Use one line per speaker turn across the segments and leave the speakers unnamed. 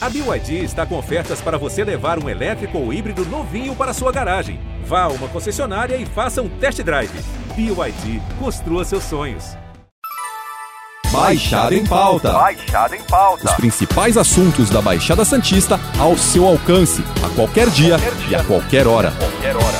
A BYD está com ofertas para você levar um elétrico ou híbrido novinho para sua garagem. Vá a uma concessionária e faça um test drive. BYD, construa seus sonhos.
Baixada em pauta.
Baixada em pauta.
Os principais assuntos da Baixada Santista ao seu alcance, a qualquer dia,
Qualquer dia.
e a qualquer hora.
Qualquer hora.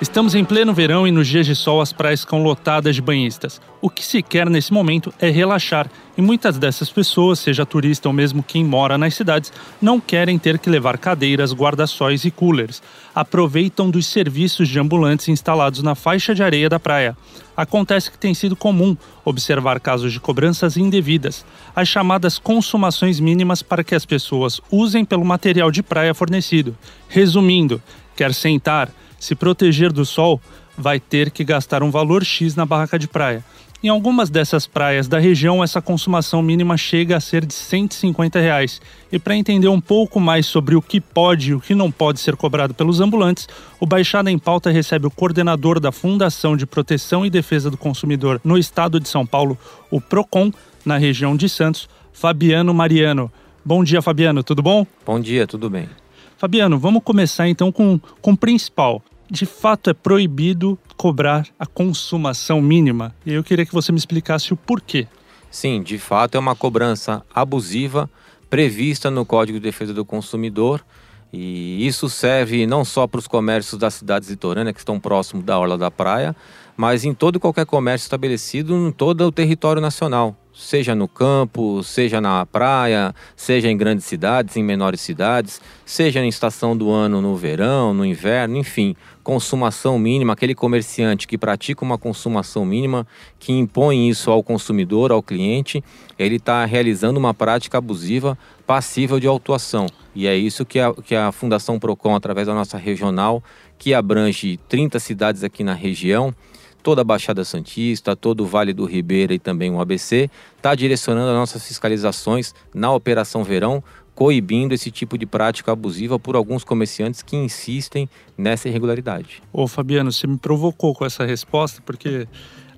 Estamos em pleno verão e nos dias de sol as praias ficam lotadas de banhistas. O que se quer nesse momento é relaxar, e muitas dessas pessoas, seja turista ou mesmo quem mora nas cidades, não querem ter que levar cadeiras, guarda-sóis e coolers. Aproveitam dos serviços de ambulantes instalados na faixa de areia da praia. Acontece que tem sido comum observar casos de cobranças indevidas, as chamadas consumações mínimas para que as pessoas usem pelo material de praia fornecido. Resumindo, quer sentar, se proteger do sol, vai ter que gastar um valor X na barraca de praia. Em algumas dessas praias da região, essa consumação mínima chega a ser de 150 reais. E para entender um pouco mais sobre o que pode e o que não pode ser cobrado pelos ambulantes, o Baixada em Pauta recebe o coordenador da Fundação de Proteção e Defesa do Consumidor no estado de São Paulo, o PROCON, na região de Santos, Fabiano Mariano. Bom dia, Fabiano, tudo bom?
Bom dia, tudo bem.
Fabiano, vamos começar então com, com o principal. De fato, é proibido cobrar a consumação mínima. E eu queria que você me explicasse o porquê.
Sim, de fato é uma cobrança abusiva prevista no Código de Defesa do Consumidor e isso serve não só para os comércios das cidades litorâneas que estão próximos da orla da praia, mas em todo e qualquer comércio estabelecido em todo o território nacional, seja no campo, seja na praia, seja em grandes cidades, em menores cidades, seja em estação do ano no verão, no inverno, enfim, consumação mínima, aquele comerciante que pratica uma consumação mínima, que impõe isso ao consumidor, ao cliente, ele está realizando uma prática abusiva passível de autuação. E é isso que a, que a Fundação Procon, através da nossa regional, que abrange 30 cidades aqui na região, toda a Baixada Santista, todo o Vale do Ribeira e também o ABC, está direcionando as nossas fiscalizações na Operação Verão, coibindo esse tipo de prática abusiva por alguns comerciantes que insistem nessa irregularidade.
Ô Fabiano, você me provocou com essa resposta, porque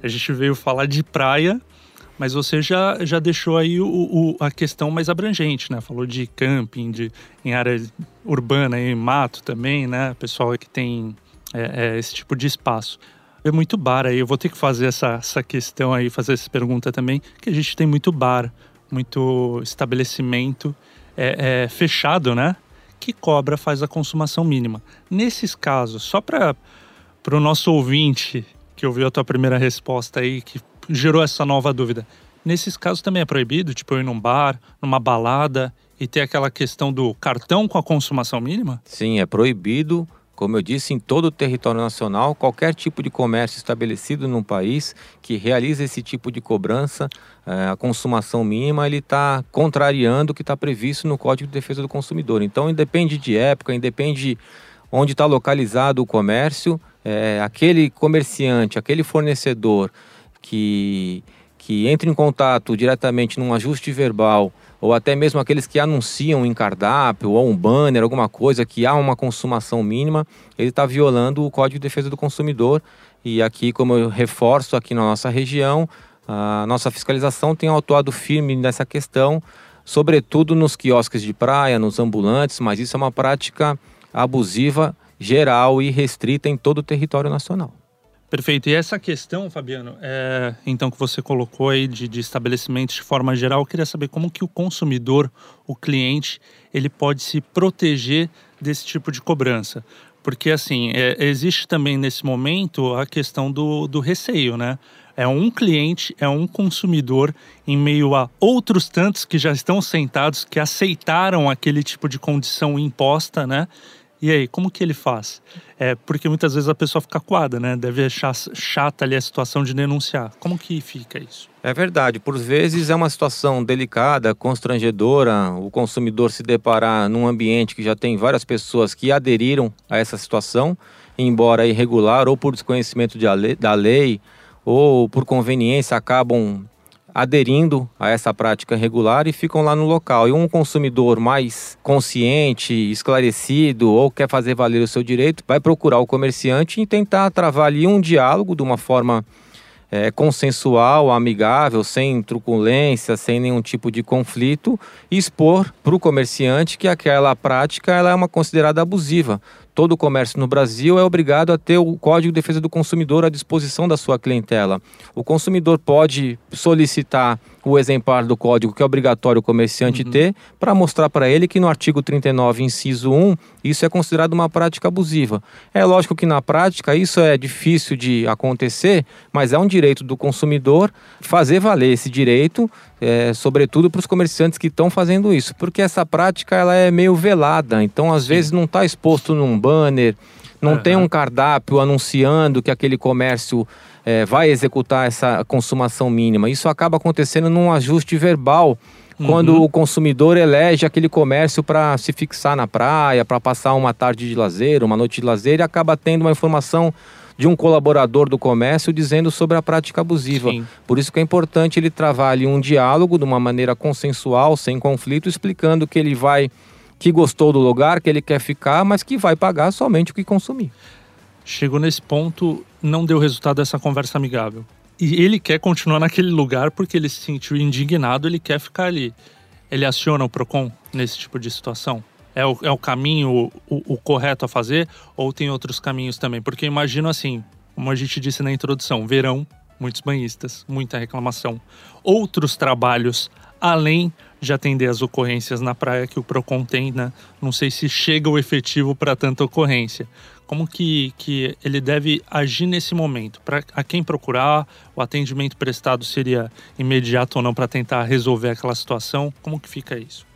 a gente veio falar de praia, mas você já, já deixou aí o, o- a questão mais abrangente, né? Falou de camping, de, em área urbana, em mato também, né? Pessoal que tem é, é, esse tipo de espaço. É muito bar aí, eu vou ter que fazer essa, essa questão aí, fazer essa pergunta também, que a gente tem muito bar, muito estabelecimento é, é, fechado, né? Que cobra, faz a consumação mínima. Nesses casos, só para o nosso ouvinte que ouviu a tua primeira resposta aí, que gerou essa nova dúvida. Nesses casos também é proibido, tipo, eu ir num bar, numa balada e ter aquela questão do cartão com a consumação mínima?
Sim, é proibido, como eu disse, em todo o território nacional, qualquer tipo de comércio estabelecido no país que realiza esse tipo de cobrança, eh, a consumação mínima, ele está contrariando o que está previsto no Código de Defesa do Consumidor. Então, independe de época, independe onde está localizado o comércio, eh, aquele comerciante, aquele fornecedor que, que entra em contato diretamente num ajuste verbal ou até mesmo aqueles que anunciam em cardápio ou um banner, alguma coisa que há uma consumação mínima, ele está violando o Código de Defesa do Consumidor. E aqui, como eu reforço aqui na nossa região, a nossa fiscalização tem atuado firme nessa questão, sobretudo nos quiosques de praia, nos ambulantes, mas isso é uma prática abusiva, geral e restrita em todo o território nacional.
Perfeito. E essa questão, Fabiano, é, então que você colocou aí de, de estabelecimentos de forma geral, eu queria saber como que o consumidor, o cliente, ele pode se proteger desse tipo de cobrança. Porque, assim, é, existe também nesse momento a questão do, do receio, né? É um cliente, é um consumidor em meio a outros tantos que já estão sentados, que aceitaram aquele tipo de condição imposta, né? E aí, como que ele faz? É porque muitas vezes a pessoa fica coada, né? Deve achar chata ali a situação de denunciar. Como que fica isso?
É verdade, por vezes é uma situação delicada, constrangedora, o consumidor se deparar num ambiente que já tem várias pessoas que aderiram a essa situação, embora irregular ou por desconhecimento de lei- da lei ou por conveniência acabam aderindo a essa prática regular e ficam lá no local. E um consumidor mais consciente, esclarecido ou quer fazer valer o seu direito, vai procurar o comerciante e tentar travar ali um diálogo de uma forma é, consensual, amigável, sem truculência, sem nenhum tipo de conflito, expor para o comerciante que aquela prática ela é uma considerada abusiva todo o comércio no Brasil é obrigado a ter o Código de Defesa do Consumidor à disposição da sua clientela. O consumidor pode solicitar o exemplar do código que é obrigatório o comerciante uhum. ter para mostrar para ele que no artigo 39, inciso 1, isso é considerado uma prática abusiva. É lógico que na prática isso é difícil de acontecer, mas é um direito do consumidor fazer valer esse direito, é, sobretudo para os comerciantes que estão fazendo isso, porque essa prática ela é meio velada, então às Sim. vezes não está exposto num banner, não uhum. tem um cardápio anunciando que aquele comércio é, vai executar essa consumação mínima. Isso acaba acontecendo num ajuste verbal quando uhum. o consumidor elege aquele comércio para se fixar na praia, para passar uma tarde de lazer, uma noite de lazer, e acaba tendo uma informação de um colaborador do comércio dizendo sobre a prática abusiva. Sim. Por isso que é importante ele travar ali um diálogo de uma maneira consensual, sem conflito, explicando que ele vai que gostou do lugar, que ele quer ficar, mas que vai pagar somente o que consumir.
Chegou nesse ponto, não deu resultado essa conversa amigável. E ele quer continuar naquele lugar porque ele se sentiu indignado, ele quer ficar ali. Ele aciona o PROCON nesse tipo de situação? É o, é o caminho, o, o correto a fazer? Ou tem outros caminhos também? Porque imagino assim, como a gente disse na introdução, verão, muitos banhistas, muita reclamação. Outros trabalhos além de atender as ocorrências na praia que o PROCON tem, né? Não sei se chega o efetivo para tanta ocorrência. Como que, que ele deve agir nesse momento? Para a quem procurar, o atendimento prestado seria imediato ou não para tentar resolver aquela situação? Como que fica isso?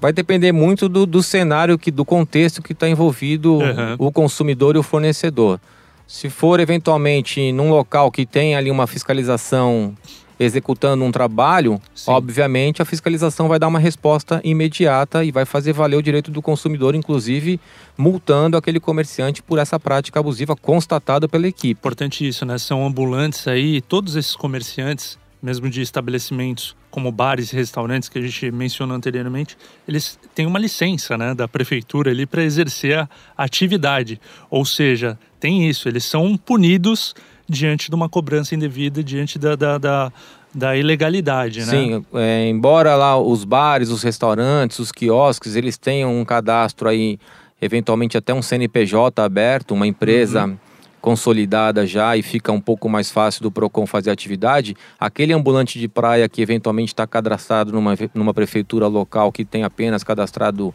Vai depender muito do, do cenário, que, do contexto que está envolvido uhum. o consumidor e o fornecedor. Se for eventualmente num local que tem ali uma fiscalização executando um trabalho, Sim. obviamente a fiscalização vai dar uma resposta imediata e vai fazer valer o direito do consumidor, inclusive multando aquele comerciante por essa prática abusiva constatada pela equipe.
Importante isso, né? São ambulantes aí, todos esses comerciantes, mesmo de estabelecimentos como bares e restaurantes que a gente mencionou anteriormente, eles têm uma licença né, da prefeitura ali para exercer a atividade. Ou seja, tem isso, eles são punidos diante de uma cobrança indevida, diante da, da, da, da ilegalidade, né?
Sim, é, embora lá os bares, os restaurantes, os quiosques, eles tenham um cadastro aí, eventualmente até um CNPJ aberto, uma empresa... Uhum consolidada já e fica um pouco mais fácil do PROCON fazer atividade, aquele ambulante de praia que eventualmente está cadastrado numa, numa prefeitura local que tem apenas cadastrado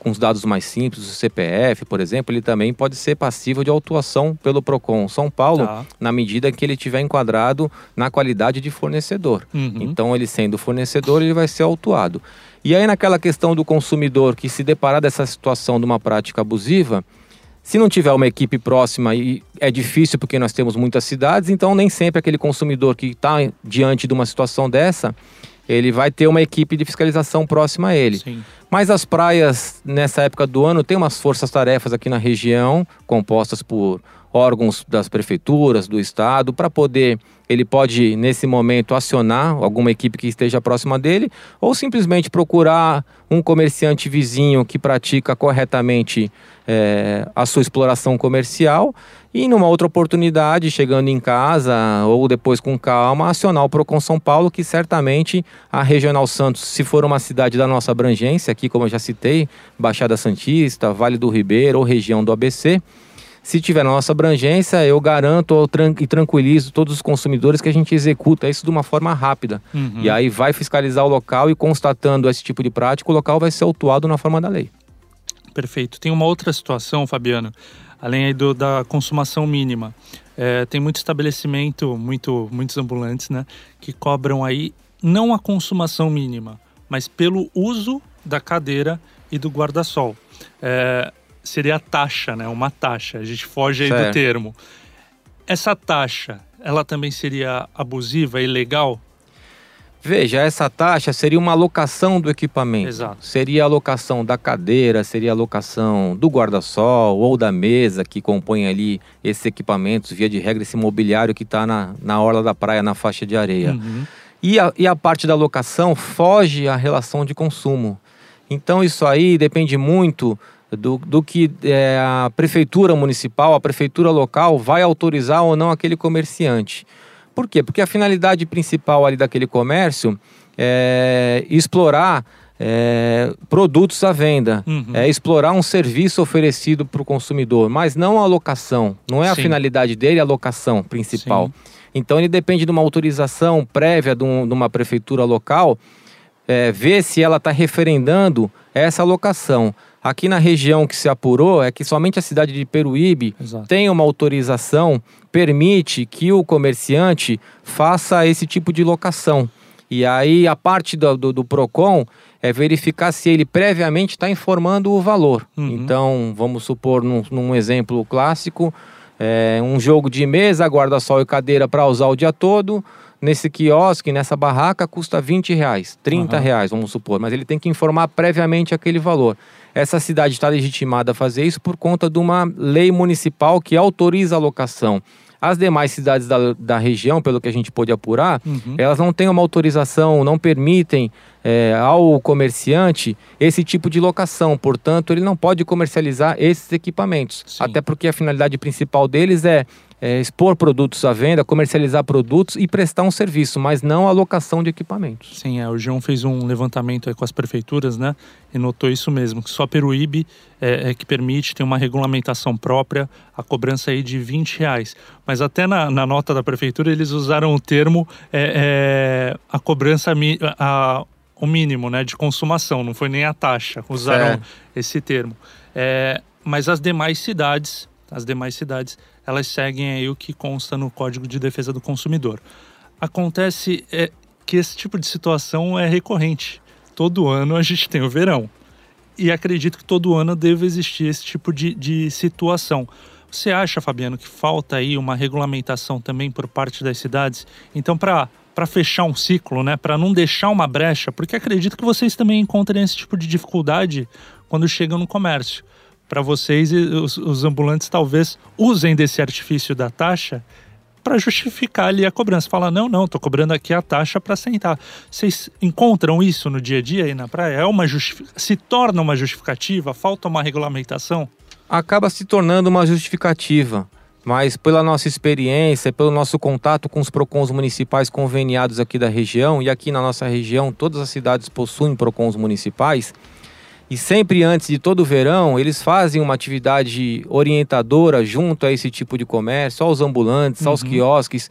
com os dados mais simples, o CPF, por exemplo, ele também pode ser passível de autuação pelo PROCON São Paulo, tá. na medida que ele estiver enquadrado na qualidade de fornecedor. Uhum. Então, ele sendo fornecedor, ele vai ser autuado. E aí, naquela questão do consumidor que se deparar dessa situação de uma prática abusiva, se não tiver uma equipe próxima, e é difícil porque nós temos muitas cidades, então nem sempre aquele consumidor que está diante de uma situação dessa, ele vai ter uma equipe de fiscalização próxima a ele. Sim. Mas as praias, nessa época do ano, tem umas forças-tarefas aqui na região, compostas por órgãos das prefeituras, do estado, para poder, ele pode, nesse momento, acionar alguma equipe que esteja próxima dele, ou simplesmente procurar um comerciante vizinho que pratica corretamente é, a sua exploração comercial e numa outra oportunidade, chegando em casa ou depois com calma, acionar o Procon São Paulo, que certamente a Regional Santos, se for uma cidade da nossa abrangência, aqui como eu já citei, Baixada Santista, Vale do Ribeiro ou região do ABC, se tiver na nossa abrangência, eu garanto e tranquilizo todos os consumidores que a gente executa isso de uma forma rápida. Uhum. E aí vai fiscalizar o local e constatando esse tipo de prática, o local vai ser autuado na forma da lei.
Perfeito. Tem uma outra situação, Fabiano, além aí do, da consumação mínima. É, tem muito estabelecimento, muito, muitos ambulantes, né, que cobram aí não a consumação mínima, mas pelo uso da cadeira e do guarda-sol. É, seria a taxa, né? Uma taxa. A gente foge aí certo. do termo. Essa taxa, ela também seria abusiva, ilegal?
Veja, essa taxa seria uma alocação do equipamento. Exato. Seria a alocação da cadeira, seria a alocação do guarda-sol ou da mesa que compõe ali esses equipamentos, via de regra, esse mobiliário que está na, na orla da praia, na faixa de areia. Uhum. E, a, e a parte da alocação foge à relação de consumo. Então, isso aí depende muito do, do que é, a prefeitura municipal, a prefeitura local vai autorizar ou não aquele comerciante. Por quê? Porque a finalidade principal ali daquele comércio é explorar é, produtos à venda, uhum. é explorar um serviço oferecido para o consumidor, mas não a locação. Não é Sim. a finalidade dele a locação principal. Sim. Então ele depende de uma autorização prévia de, um, de uma prefeitura local, é, ver se ela está referendando essa locação. Aqui na região que se apurou é que somente a cidade de Peruíbe Exato. tem uma autorização, permite que o comerciante faça esse tipo de locação. E aí a parte do, do, do PROCON é verificar se ele previamente está informando o valor. Uhum. Então, vamos supor, num, num exemplo clássico, é, um jogo de mesa, guarda-sol e cadeira para usar o dia todo. Nesse quiosque, nessa barraca, custa 20 reais, 30 uhum. reais, vamos supor. Mas ele tem que informar previamente aquele valor. Essa cidade está legitimada a fazer isso por conta de uma lei municipal que autoriza a locação. As demais cidades da, da região, pelo que a gente pôde apurar, uhum. elas não têm uma autorização, não permitem é, ao comerciante esse tipo de locação. Portanto, ele não pode comercializar esses equipamentos. Sim. Até porque a finalidade principal deles é é, expor produtos à venda, comercializar produtos e prestar um serviço, mas não a locação de equipamentos.
Sim, é, o João fez um levantamento com as prefeituras, né? E notou isso mesmo, que só Peruíbe é, é, que permite, tem uma regulamentação própria, a cobrança aí de 20 reais. Mas até na, na nota da prefeitura eles usaram o termo é, é a cobrança, a, o mínimo né, de consumação, não foi nem a taxa, usaram é. esse termo. É, mas as demais cidades, as demais cidades elas seguem aí o que consta no Código de Defesa do Consumidor. Acontece é, que esse tipo de situação é recorrente. Todo ano a gente tem o verão. E acredito que todo ano deve existir esse tipo de, de situação. Você acha, Fabiano, que falta aí uma regulamentação também por parte das cidades? Então, para para fechar um ciclo, né, para não deixar uma brecha, porque acredito que vocês também encontrem esse tipo de dificuldade quando chegam no comércio para vocês os, os ambulantes talvez usem desse artifício da taxa para justificar ali a cobrança. Fala, não, não, estou cobrando aqui a taxa para sentar. Vocês encontram isso no dia a dia aí na praia? É uma se torna uma justificativa? Falta uma regulamentação?
Acaba se tornando uma justificativa. Mas pela nossa experiência, pelo nosso contato com os PROCONs municipais conveniados aqui da região, e aqui na nossa região todas as cidades possuem PROCONs municipais, e sempre antes de todo o verão, eles fazem uma atividade orientadora junto a esse tipo de comércio, aos ambulantes, uhum. aos quiosques,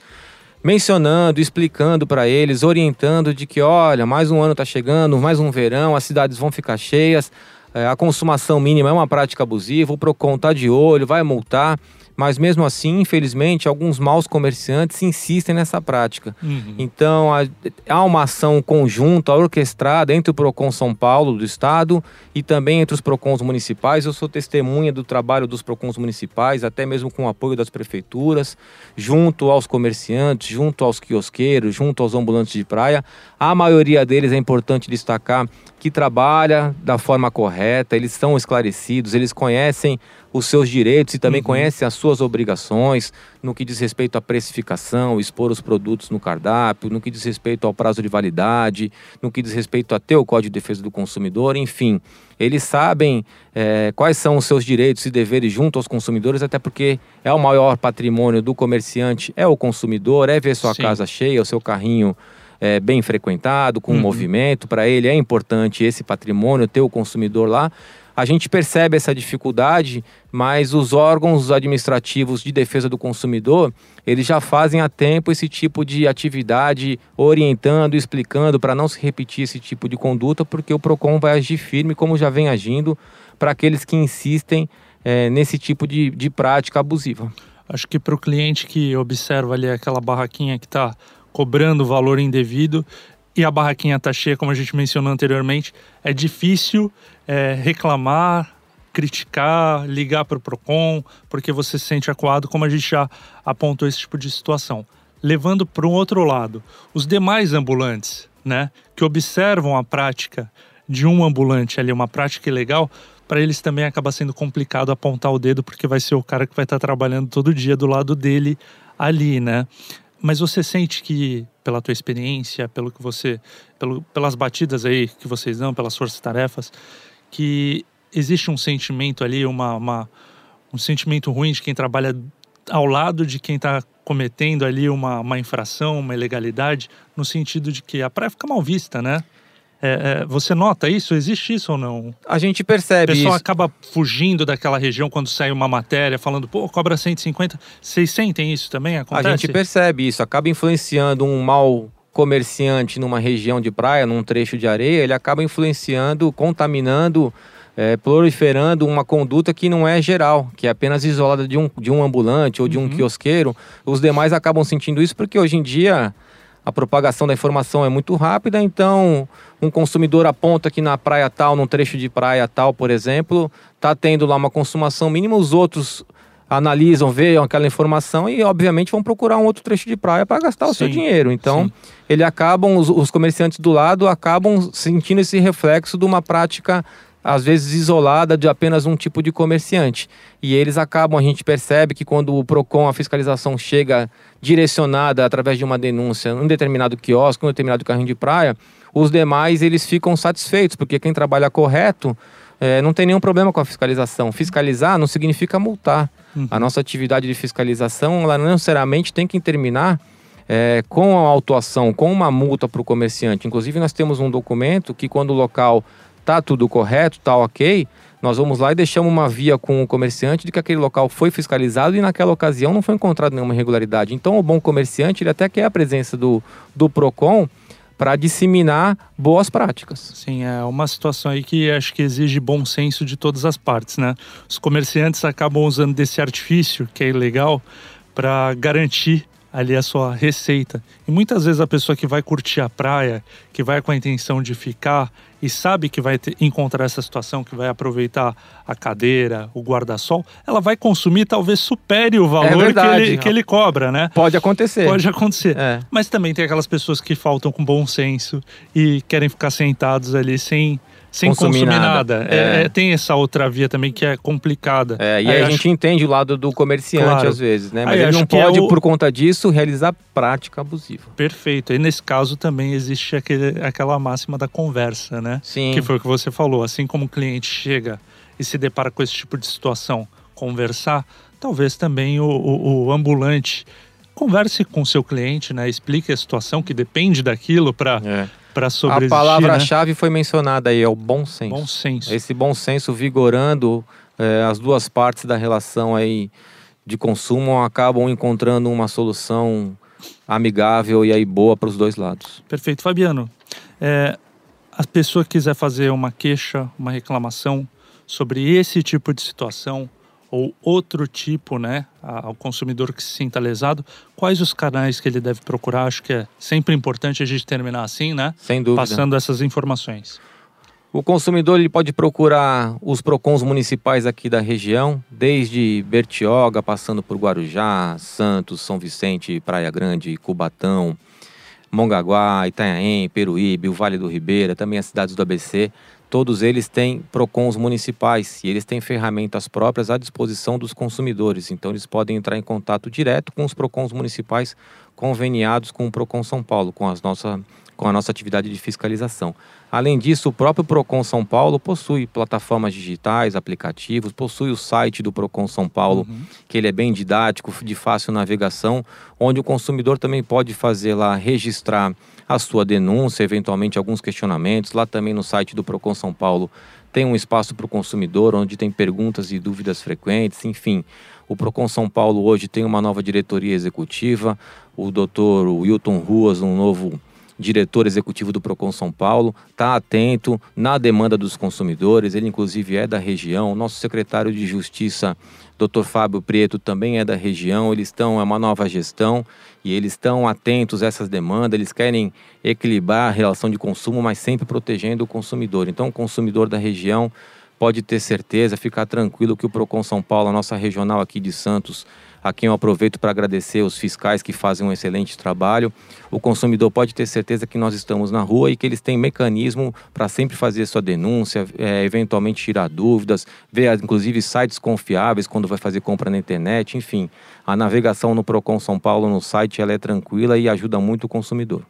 mencionando, explicando para eles, orientando de que, olha, mais um ano está chegando, mais um verão, as cidades vão ficar cheias, é, a consumação mínima é uma prática abusiva, o PROCON está de olho, vai multar mas mesmo assim, infelizmente, alguns maus comerciantes insistem nessa prática. Uhum. Então, há, há, uma ação conjunta, orquestrada entre o PROCON São Paulo do Estado e também entre os PROCONs municipais. Eu sou testemunha do trabalho dos PROCONs municipais, até mesmo com o apoio das prefeituras, junto aos comerciantes, junto aos quiosqueiros, junto aos ambulantes de praia. A maioria deles, é importante destacar, que trabalha da forma correta, eles são esclarecidos, eles conhecem os seus direitos e também uhum. conhecem as suas obrigações no que diz respeito à precificação, expor os produtos no cardápio, no que diz respeito ao prazo de validade, no que diz respeito até o Código de Defesa do Consumidor, enfim. Eles sabem é, quais são os seus direitos e deveres junto aos consumidores, até porque é o maior patrimônio do comerciante, é o consumidor, é ver sua Sim. casa cheia, o seu carrinho é, bem frequentado, com uhum. movimento. Para ele é importante esse patrimônio, ter o consumidor lá. A gente percebe essa dificuldade, mas os órgãos administrativos de defesa do consumidor, eles já fazem há tempo esse tipo de atividade, orientando, explicando para não se repetir esse tipo de conduta, porque o PROCON vai agir firme, como já vem agindo, para aqueles que insistem é, nesse tipo de, de prática abusiva.
Acho que para o cliente que observa ali aquela barraquinha que está cobrando valor indevido e a barraquinha está cheia, como a gente mencionou anteriormente, é difícil é, reclamar, criticar, ligar para o PROCON, porque você se sente acuado, como a gente já apontou esse tipo de situação. Levando para um outro lado, os demais ambulantes, né, que observam a prática de um ambulante ali, uma prática ilegal, para eles também acaba sendo complicado apontar o dedo, porque vai ser o cara que vai estar tá trabalhando todo dia do lado dele ali, né? Mas você sente que, pela tua experiência, pelo que você, pelo, pelas batidas aí que vocês dão, pelas forças-tarefas, que existe um sentimento ali, uma, uma, um sentimento ruim de quem trabalha ao lado de quem está cometendo ali uma, uma infração, uma ilegalidade, no sentido de que a praia fica mal vista, né? É, é, você nota isso? Existe isso ou não?
A gente percebe
O pessoal
isso.
acaba fugindo daquela região quando sai uma matéria falando, pô, cobra 150. Vocês sentem isso também? Acontece?
A gente percebe isso, acaba influenciando um mau comerciante numa região de praia, num trecho de areia, ele acaba influenciando, contaminando, é, proliferando uma conduta que não é geral, que é apenas isolada de um, de um ambulante ou de um
Uhum.
quiosqueiro. Os demais acabam sentindo isso porque hoje em dia a propagação da informação é muito rápida, então um consumidor aponta que na praia tal, num trecho de praia tal, por exemplo, está tendo lá uma consumação mínima, os outros analisam, veem aquela informação e obviamente vão procurar um outro trecho de praia para gastar o seu dinheiro. Então,
sim.
ele acabam os, os comerciantes do lado acabam sentindo esse reflexo de uma prática às vezes isolada de apenas um tipo de comerciante. E eles acabam, a gente percebe que quando o Procon, a fiscalização chega direcionada através de uma denúncia em um determinado quiosque, em um determinado carrinho de praia, os demais eles ficam satisfeitos, porque quem trabalha correto eh, não tem nenhum problema com a fiscalização. Fiscalizar não significa multar. A nossa atividade de fiscalização, ela não necessariamente tem que terminar é, com a autuação, com uma multa para o comerciante. Inclusive, nós temos um documento que, quando o local está tudo correto, está ok, nós vamos lá e deixamos uma via com o comerciante de que aquele local foi fiscalizado e naquela ocasião não foi encontrado nenhuma irregularidade. Então, o bom comerciante, ele até quer a presença do, do PROCON para disseminar boas práticas.
Sim, é uma situação aí que acho que exige bom senso de todas as partes, né? Os comerciantes acabam usando desse artifício, que é ilegal, para garantir ali a sua receita. E muitas vezes a pessoa que vai curtir a praia, que vai com a intenção de ficar e sabe que vai ter- encontrar essa situação, que vai aproveitar a cadeira, o guarda-sol, ela vai consumir, talvez supere o valor que,
verdade.
ele, que ele cobra, né?
Pode acontecer.
Pode acontecer.
É.
Mas também tem aquelas pessoas que faltam com bom senso e querem ficar sentados ali sem, sem
Consumir
consumir,
nada.
nada. É,
É.
é, tem essa outra via também que é complicada.
É, e
Aí
aí a
acho-
gente entende o lado do comerciante
Claro.
às vezes, né? Mas
Aí
ele
acho
não
é
pode,
o-
por conta disso, realizar prática abusiva.
Perfeito. E nesse caso também existe aquele, aquela máxima da conversa, né?
Sim.
Que foi o que você falou. Assim como o cliente chega e se depara com esse tipo de situação, conversar, talvez também o, o- o ambulante converse com seu cliente, né? Explique a situação que depende daquilo para
É.
para
A
sobreviver.
palavra-chave foi mencionada aí, é o bom senso.
Bom senso.
Esse bom senso vigorando eh, as duas partes da relação aí de consumo acabam encontrando uma solução amigável e aí boa para os dois lados.
Perfeito. Fabiano, é, a pessoa que quiser fazer uma queixa, uma reclamação sobre esse tipo de situação ou outro tipo, né, ao consumidor que se sinta lesado, quais os canais que ele deve procurar? Acho que é sempre importante a gente terminar assim, né?
Sem dúvida.
Passando essas informações.
O consumidor ele pode procurar os PROCONs municipais aqui da região, desde Bertioga, passando por Guarujá, Santos, São Vicente, Praia Grande, Cubatão, Mongaguá, Itanhaém, Peruíbe, o Vale do Ribeira, também as cidades do ABC. Todos eles têm PROCONs municipais e eles têm ferramentas próprias à disposição dos consumidores. Então, eles podem entrar em contato direto com os PROCONs municipais conveniados com o PROCON São Paulo, com, as nossa, com a nossa atividade de fiscalização. Além disso, o próprio PROCON São Paulo possui plataformas digitais, aplicativos, possui o site do PROCON São Paulo, que ele é bem didático, de fácil navegação, onde o consumidor também pode fazer lá, registrar a sua denúncia, eventualmente alguns questionamentos. Lá também no site do PROCON São Paulo tem um espaço para o consumidor, onde tem perguntas e dúvidas frequentes, enfim. O Procon São Paulo hoje tem uma nova diretoria executiva, o doutor Wilton Ruas, um novo diretor executivo do Procon São Paulo, está atento na demanda dos consumidores, ele inclusive é da região, nosso secretário de Justiça, Dr. Fábio Preto, também é da região, eles estão, é uma nova gestão e eles estão atentos a essas demandas, eles querem equilibrar a relação de consumo, mas sempre protegendo o consumidor. Então, o consumidor da região pode ter certeza, ficar tranquilo que o Procon São Paulo, a nossa regional aqui de Santos, a quem eu aproveito para agradecer os fiscais que fazem um excelente trabalho. O consumidor pode ter certeza que nós estamos na rua e que eles têm mecanismo para sempre fazer sua denúncia, é, eventualmente tirar dúvidas, ver inclusive sites confiáveis quando vai fazer compra na internet, enfim. A navegação no Procon São Paulo no site ela é tranquila e ajuda muito o consumidor.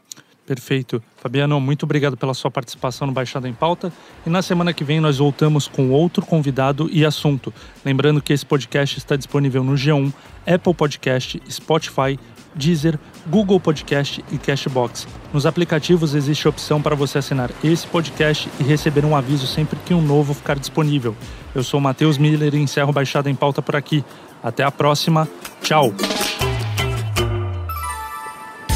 Perfeito. Fabiano, muito obrigado pela sua participação no Baixada em Pauta. E na semana que vem nós voltamos com outro convidado e assunto. Lembrando que esse podcast está disponível no G1, Apple Podcast, Spotify, Deezer, Google Podcast e Cashbox. Nos aplicativos existe a opção para você assinar esse podcast e receber um aviso sempre que um novo ficar disponível. Eu sou Matheus Miller e encerro Baixada em Pauta por aqui. Até a próxima. Tchau.